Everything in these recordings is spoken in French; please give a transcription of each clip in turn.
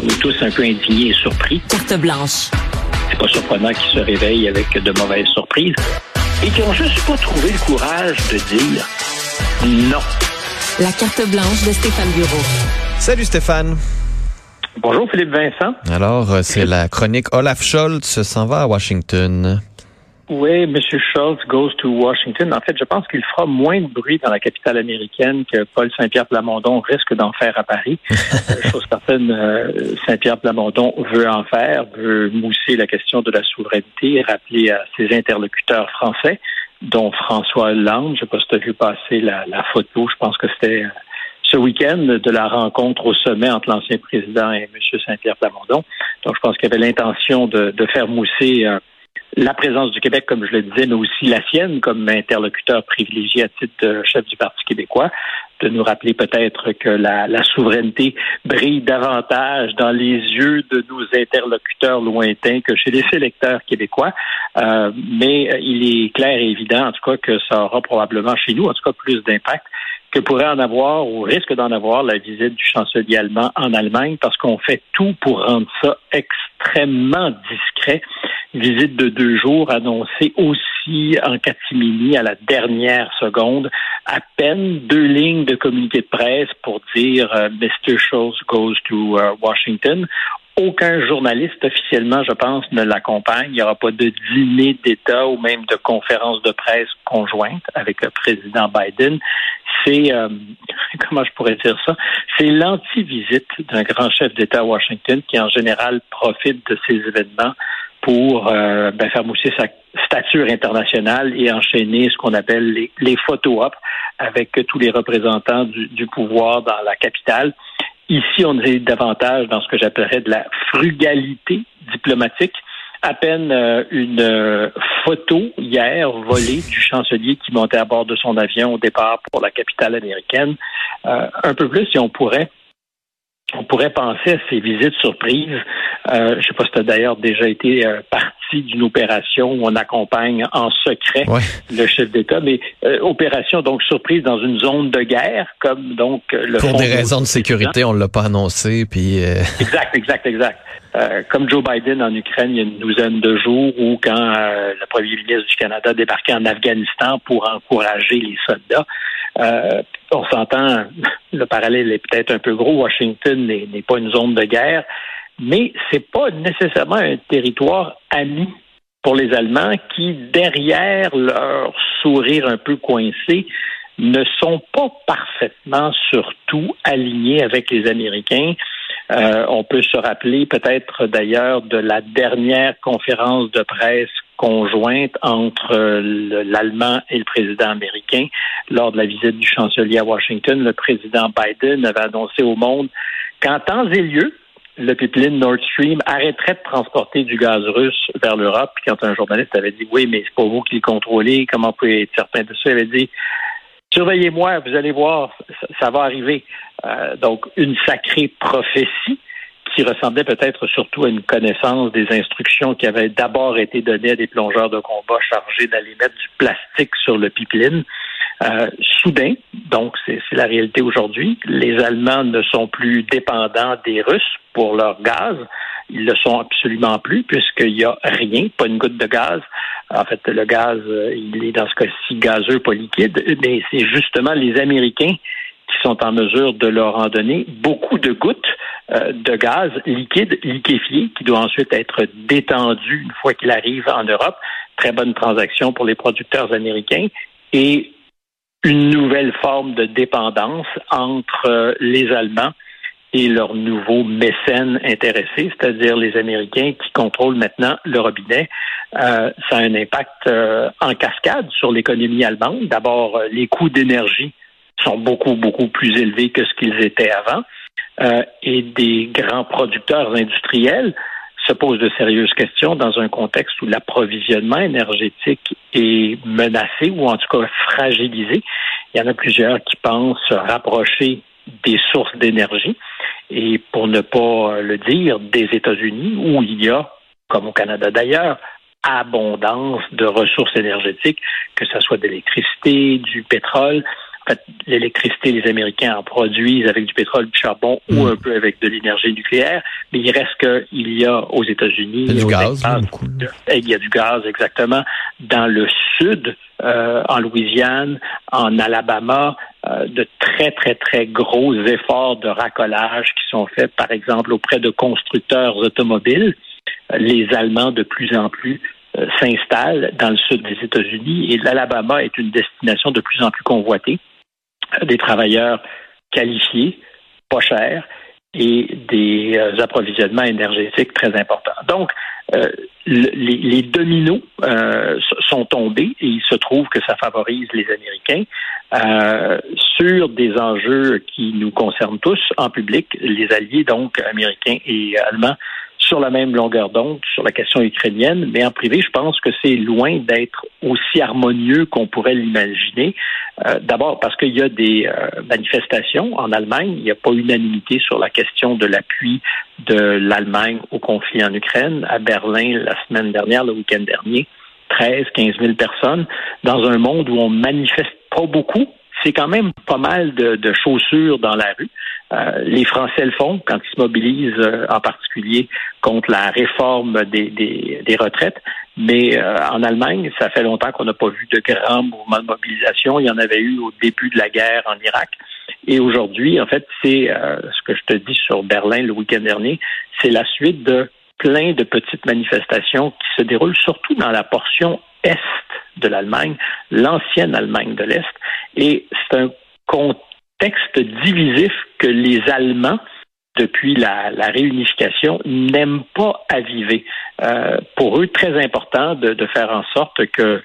On est tous un peu indignés et surpris. Carte blanche. C'est pas surprenant qu'ils se réveillent avec de mauvaises surprises et qu'ils n'ont juste pas trouvé le courage de dire non. La carte blanche de Stéphane Bureau. Salut Stéphane. Bonjour Philippe Vincent. Alors, euh, c'est la chronique Olaf Scholz s'en va à Washington. Oui, M. Schultz goes to Washington. En fait, je pense qu'il fera moins de bruit dans la capitale américaine que Paul Saint-Pierre Plamondon risque d'en faire à Paris. Euh, chose certaine, euh, Saint-Pierre Plamondon veut en faire, veut mousser la question de la souveraineté, rappeler à ses interlocuteurs français, dont François Hollande. Je ne sais pas si tu as vu passer la, la photo. Je pense que c'était euh, ce week-end de la rencontre au sommet entre l'ancien président et M. Saint-Pierre Plamondon. Donc, je pense qu'il avait l'intention de, de, faire mousser euh, la présence du Québec, comme je le disais, mais aussi la sienne comme interlocuteur privilégié à titre chef du Parti québécois, de nous rappeler peut-être que la, souveraineté brille davantage dans les yeux de nos interlocuteurs lointains que chez les électeurs québécois. Euh, mais il est clair et évident, en tout cas, que ça aura probablement chez nous, en tout cas, plus d'impact que pourrait en avoir ou risque d'en avoir la visite du chancelier allemand en Allemagne parce qu'on fait tout pour rendre ça extrêmement discret visite de deux jours annoncée aussi en catimini à la dernière seconde, à peine deux lignes de communiqué de presse pour dire uh, Mr. Schultz goes to uh, Washington. Aucun journaliste officiellement, je pense, ne l'accompagne. Il n'y aura pas de dîner d'État ou même de conférence de presse conjointe avec le président Biden. C'est, euh, comment je pourrais dire ça, c'est l'anti-visite d'un grand chef d'État à Washington qui, en général, profite de ces événements pour euh, ben, faire mousser sa stature internationale et enchaîner ce qu'on appelle les, les photo-ops avec tous les représentants du, pouvoir dans la capitale. Ici, on est davantage dans ce que j'appellerais de la frugalité diplomatique. À peine euh, une euh, photo hier volée du chancelier qui montait à bord de son avion au départ pour la capitale américaine. Euh, un peu plus, si on pourrait, on pourrait penser à ces visites surprises. Euh, je ne sais pas si tu as d'ailleurs déjà été euh, partie d'une opération où on accompagne en secret ouais. le chef d'État, mais euh, opération donc surprise dans une zone de guerre, comme donc le Pour des raisons de sécurité, on ne l'a pas annoncé, puis. Euh, exact, exact, exact. Euh, comme Joe Biden en Ukraine il y a une douzaine de jours, ou quand le premier ministre du Canada débarquait en Afghanistan pour encourager les soldats. Euh, on s'entend, le parallèle est peut-être un peu gros. Washington n'est pas une zone de guerre, mais c'est pas nécessairement un territoire ami pour les Allemands qui, derrière leur sourire un peu coincé, ne sont pas parfaitement, surtout, alignés avec les Américains. Euh, on peut se rappeler peut-être d'ailleurs de la dernière conférence de presse conjointe entre l'Allemand et le président américain lors de la visite du chancelier à Washington. Le président Biden avait annoncé au monde qu'en temps et lieu, le pipeline Nord Stream arrêterait de transporter du gaz russe vers l'Europe. Puis quand un journaliste avait dit oui, mais c'est pas vous qui le contrôlez, comment vous pouvez être certain de ça? Il avait dit surveillez-moi, vous allez voir, ça, va arriver. Euh, donc, une sacrée prophétie qui ressemblait peut-être surtout à une connaissance des instructions qui avaient d'abord été données à des plongeurs de combat chargés d'aller mettre du plastique sur le pipeline. Euh, soudain, donc c'est la réalité aujourd'hui, les Allemands ne sont plus dépendants des Russes pour leur gaz. Ils le sont absolument plus puisqu'il n'y a rien, pas une goutte de gaz. En fait, le gaz, il est dans ce cas-ci gazeux, pas liquide, mais c'est justement les Américains qui sont en mesure de leur en donner beaucoup de gouttes euh, de gaz liquide, liquéfié, qui doit ensuite être détendu une fois qu'il arrive en Europe. Très bonne transaction pour les producteurs américains. Et une nouvelle forme de dépendance entre euh, les Allemands et leurs nouveaux mécènes intéressés, c'est-à-dire les Américains qui contrôlent maintenant le robinet. Euh, ça a un impact euh, en cascade sur l'économie allemande. D'abord, euh, les coûts d'énergie sont beaucoup, beaucoup plus élevés que ce qu'ils étaient avant. euh, et des grands producteurs industriels se posent de sérieuses questions dans un contexte où l'approvisionnement énergétique est menacé ou en tout cas fragilisé. Il y en a plusieurs qui pensent se rapprocher des sources d'énergie et pour ne pas le dire, des États-Unis où il y a, comme au Canada d'ailleurs, abondance de ressources énergétiques, que ce soit d'électricité, du pétrole. En fait, l'électricité, les Américains en produisent avec du pétrole, du charbon ou mm. un peu avec de l'énergie nucléaire, mais il reste qu'il y a aux États-Unis, il y a du gaz, il y a du gaz exactement dans le sud, euh, en Louisiane, en Alabama, euh, de très très très gros efforts de racolage qui sont faits, par exemple auprès de constructeurs automobiles les Allemands de plus en plus euh, s'installent dans le sud des États-Unis et l'Alabama est une destination de plus en plus convoitée. Euh, des travailleurs qualifiés, pas chers et des euh, approvisionnements énergétiques très importants. Donc, les, dominos sont tombés et il se trouve que ça favorise les Américains sur des enjeux qui nous concernent tous en public, les alliés donc américains et allemands sur la même longueur d'onde sur la question ukrainienne, mais en privé, je pense que c'est loin d'être aussi harmonieux qu'on pourrait l'imaginer. Euh, d'abord parce qu'il y a des euh, manifestations en Allemagne, il n'y a pas unanimité sur la question de l'appui de l'Allemagne au conflit en Ukraine. À Berlin, la semaine dernière, le week-end dernier, 13, 15 000 personnes, dans un monde où on manifeste pas beaucoup, c'est quand même pas mal de, chaussures dans la rue. Euh, les Français le font quand ils se mobilisent euh, en particulier contre la réforme des, des, retraites. Mais euh, en Allemagne, ça fait longtemps qu'on n'a pas vu de grands mouvements de mobilisation. Il y en avait eu au début de la guerre en Irak. Et aujourd'hui, en fait, c'est ce que je te dis sur Berlin le week-end dernier, c'est la suite de plein de petites manifestations qui se déroulent surtout dans la portion est de l'Allemagne, l'ancienne Allemagne de l'Est. Et c'est un contexte divisif que les Allemands, depuis la, réunification, n'aiment pas aviver. Euh, pour eux, très important de, faire en sorte que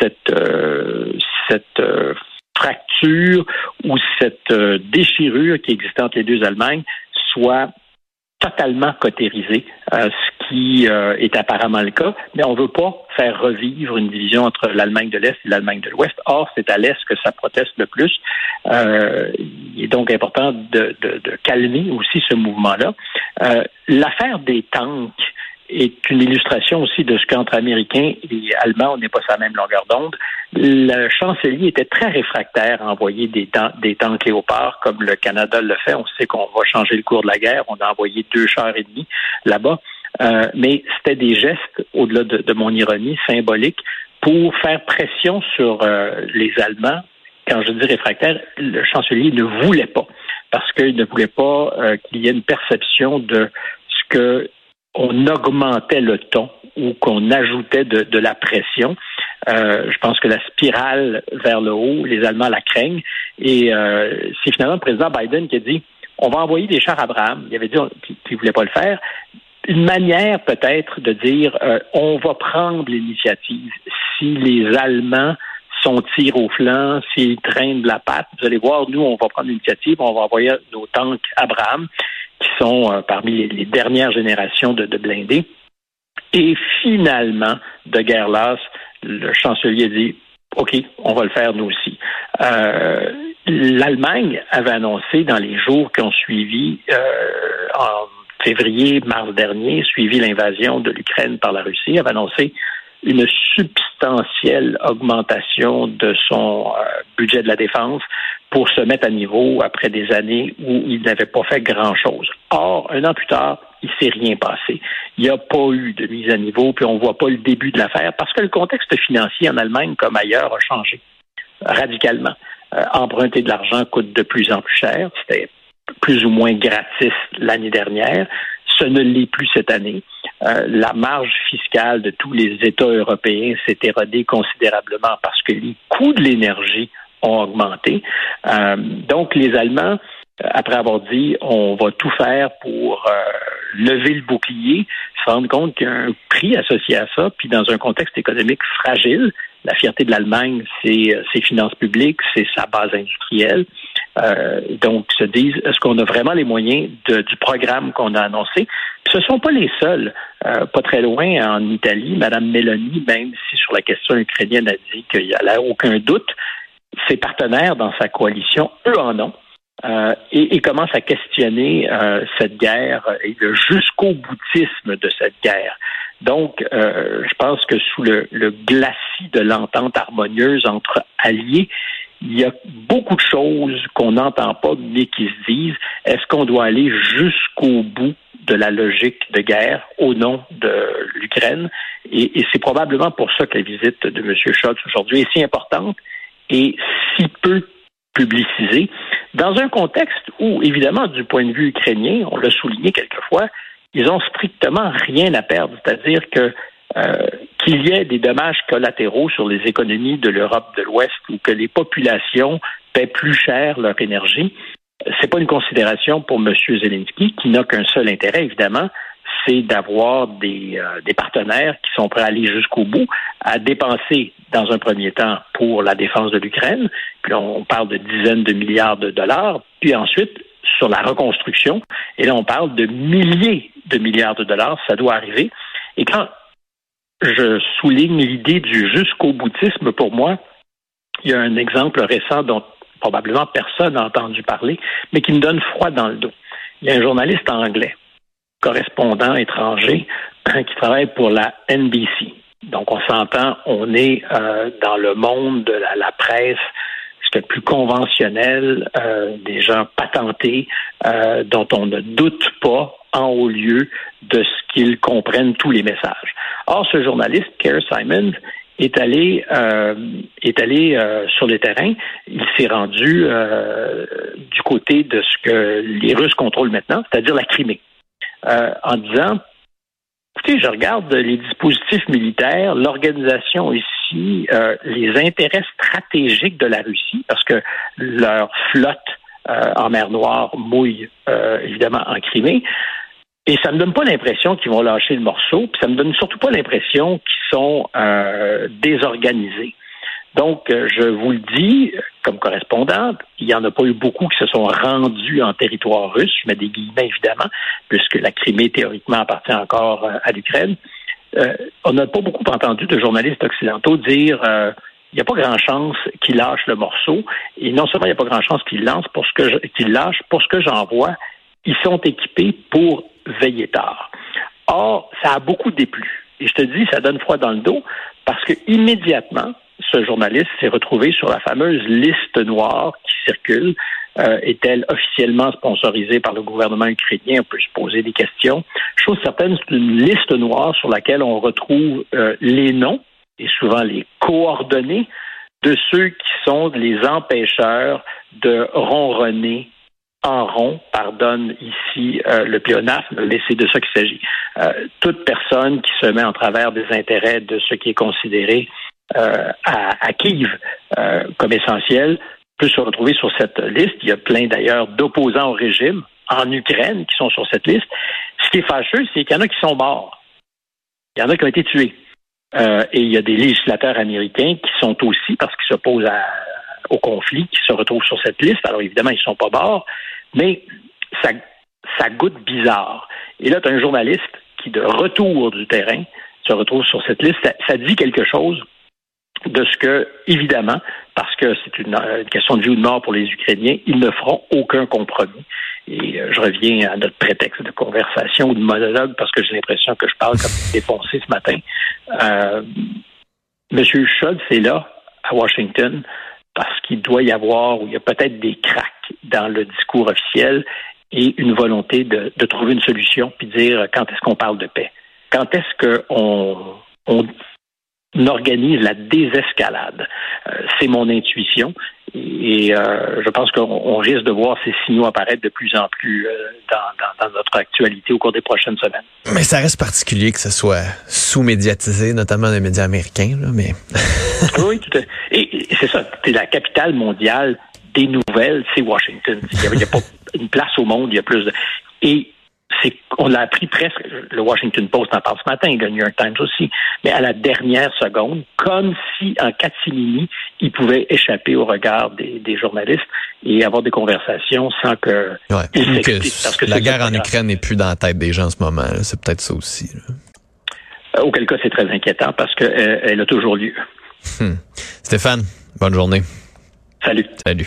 cette, euh, cette euh, fracture ou cette déchirure qui existe entre les deux Allemagnes soit totalement cotérisé, euh, ce qui euh, est apparemment le cas, mais on ne veut pas faire revivre une division entre l'Allemagne de l'Est et l'Allemagne de l'Ouest. Or, c'est à l'Est que ça proteste le plus. Euh, il est donc important de, de, de calmer aussi ce mouvement-là. L'affaire des tanks est une illustration aussi de ce qu'entre Américains et Allemands, on n'est pas sur la même longueur d'onde. Le chancelier était très réfractaire à envoyer des, des tanks léopards comme le Canada le fait. On sait qu'on va changer le cours de la guerre. On a envoyé deux chars et demi là-bas. Euh, mais c'était des gestes, au-delà de, mon ironie, symboliques, pour faire pression sur euh, les Allemands. Quand je dis réfractaire, le chancelier ne voulait pas, parce qu'il ne voulait pas euh, qu'il y ait une perception de ce que on augmentait le ton ou qu'on ajoutait de, la pression. Je pense que la spirale vers le haut, les Allemands la craignent. Et c'est finalement le président Biden qui a dit on va envoyer des chars Abraham. Il avait dit qu'il ne voulait pas le faire. Une manière peut-être de dire euh, on va prendre l'initiative. Si les Allemands sont tir au flanc, s'ils traînent de la patte, vous allez voir, nous, on va prendre l'initiative, on va envoyer nos tanks Abraham qui sont euh, parmi les, dernières générations de, blindés. Et finalement, de guerre lasse, le chancelier dit OK, on va le faire nous aussi. Euh, L'Allemagne avait annoncé dans les jours qui ont suivi, euh, en février, mars dernier, suivi l'invasion de l'Ukraine par la Russie, avait annoncé une substantielle augmentation de son euh, budget de la défense pour se mettre à niveau après des années où il n'avait pas fait grand-chose. Or, un an plus tard, il s'est rien passé. Il n'y a pas eu de mise à niveau, puis on voit pas le début de l'affaire parce que le contexte financier en Allemagne comme ailleurs a changé radicalement. Euh, emprunter de l'argent coûte de plus en plus cher. C'était plus ou moins gratis l'année dernière. Ce ne l'est plus cette année. Euh, la marge fiscale de tous les États européens s'est érodée considérablement parce que les coûts de l'énergie ont augmenté. Euh, donc, les Allemands, euh, après avoir dit on va tout faire pour lever le bouclier, se rendent compte qu'il y a un prix associé à ça, puis dans un contexte économique fragile, La fierté de l'Allemagne, c'est ses finances publiques, c'est sa base industrielle. Euh, donc, se disent, est-ce qu'on a vraiment les moyens du programme qu'on a annoncé? ce ne sont pas les seuls. Euh, pas très loin, en Italie, Mme Mélanie, même si sur la question ukrainienne a dit qu'il n'y a aucun doute, ses partenaires dans sa coalition, eux en ont. Euh, et, et commencent à questionner euh, cette guerre et le jusqu'au boutisme de cette guerre. Donc, euh, je pense que sous le, le glacis de l'entente harmonieuse entre alliés, il y a beaucoup de choses qu'on n'entend pas, mais qui se disent, est-ce qu'on doit aller jusqu'au bout de la logique de guerre au nom de l'Ukraine? Et, et c'est probablement pour ça que la visite de M. Scholz aujourd'hui est si importante et si peu publicisée, dans un contexte où, évidemment, du point de vue ukrainien, on l'a souligné quelquefois, ils ont strictement rien à perdre, c'est-à-dire que euh, qu'il y ait des dommages collatéraux sur les économies de l'Europe de l'Ouest ou que les populations paient plus cher leur énergie, c'est pas une considération pour M. Zelensky, qui n'a qu'un seul intérêt, évidemment, c'est d'avoir des, euh, des, partenaires qui sont prêts à aller jusqu'au bout, à dépenser dans un premier temps pour la défense de l'Ukraine, puis on parle de dizaines de milliards de dollars, puis ensuite sur la reconstruction, et là on parle de milliers de milliards de dollars, ça doit arriver. Et quand je souligne l'idée du jusqu'au boutisme pour moi. Il y a un exemple récent dont probablement personne n'a entendu parler, mais qui me donne froid dans le dos. Il y a un journaliste anglais, correspondant étranger, qui travaille pour la NBC. Donc, on s'entend, on est euh, dans le monde de la, presse, plus conventionnel, euh, des gens patentés, euh, dont on ne doute pas en haut lieu de ce qu'ils comprennent tous les messages. Or, ce journaliste, Kerr Simons, est allé euh, est allé sur le terrain. Il s'est rendu du côté de ce que les Russes contrôlent maintenant, c'est-à-dire la Crimée, en disant écoutez, je regarde les dispositifs militaires, l'organisation ici, les intérêts stratégiques de la Russie, parce que leur flotte en mer Noire mouille évidemment en Crimée. Et ça me donne pas l'impression qu'ils vont lâcher le morceau, puis ça me donne surtout pas l'impression qu'ils sont euh, désorganisés. Donc, euh, je vous le dis, comme correspondante, il n'y en a pas eu beaucoup qui se sont rendus en territoire russe, je mets des guillemets évidemment, puisque la Crimée théoriquement appartient encore euh, à l'Ukraine. On n'a pas beaucoup entendu de journalistes occidentaux dire il n'y a pas grand chance qu'ils lâchent le morceau. Et non seulement il n'y a pas grand chance qu'ils lancent pour ce que qu'ils lâchent, pour ce que j'en vois, ils sont équipés pour veiller tard. Or, ça a beaucoup déplu. Et je te dis, ça donne froid dans le dos parce que immédiatement, ce journaliste s'est retrouvé sur la fameuse liste noire qui circule. Euh, est-elle officiellement sponsorisée par le gouvernement ukrainien? On peut se poser des questions. Chose certaine, c'est une liste noire sur laquelle on retrouve euh, les noms et souvent les coordonnées de ceux qui sont les empêcheurs de ronronner en rond, pardonne ici euh, le pléonasme, mais c'est de ça qu'il s'agit. Toute personne qui se met en travers des intérêts de ce qui est considéré à, à, Kiev comme essentiel peut se retrouver sur cette liste. Il y a plein d'ailleurs d'opposants au régime en Ukraine qui sont sur cette liste. Ce qui est fâcheux, c'est qu'il y en a qui sont morts. Il y en a qui ont été tués. et il y a des législateurs américains qui sont aussi, parce qu'ils s'opposent au conflit, qui se retrouvent sur cette liste. Alors évidemment, ils ne sont pas morts, mais ça, ça goûte bizarre. Et là, tu as un journaliste qui, de retour du terrain, se retrouve sur cette liste. Ça, dit quelque chose de ce que, évidemment, parce que c'est une, question de vie ou de mort pour les Ukrainiens, ils ne feront aucun compromis. Et euh, je reviens à notre prétexte de conversation ou de monologue parce que j'ai l'impression que je parle comme défoncé ce matin. Euh, Monsieur Schultz est là, à Washington, parce qu'il doit y avoir, ou il y a peut-être des cracks dans le discours officiel et une volonté de, trouver une solution, puis dire quand est-ce qu'on parle de paix. Quand est-ce qu'on on organise la désescalade. Euh, c'est mon intuition et euh, je pense qu'on risque de voir ces signaux apparaître de plus en plus euh, dans, notre actualité au cours des prochaines semaines. Mais ça reste particulier que ce soit sous-médiatisé, notamment dans les médias américains. mais oui, tout à fait. Et, c'est ça, c'est la capitale mondiale des nouvelles, c'est Washington. Il n'y a, pas une place au monde, il y a plus de... Et on l'a appris presque, le Washington Post en parle ce matin, le New York Times aussi, mais à la dernière seconde, comme si en catimini, il pouvait échapper au regard des, journalistes et avoir des conversations sans que, il parce que la guerre en Ukraine n'est plus dans la tête des gens en ce moment. C'est peut-être ça aussi. Euh, auquel cas, c'est très inquiétant parce qu'elle euh, elle a toujours lieu. Hmm. Stéphane, bonne journée. Salut. Salut.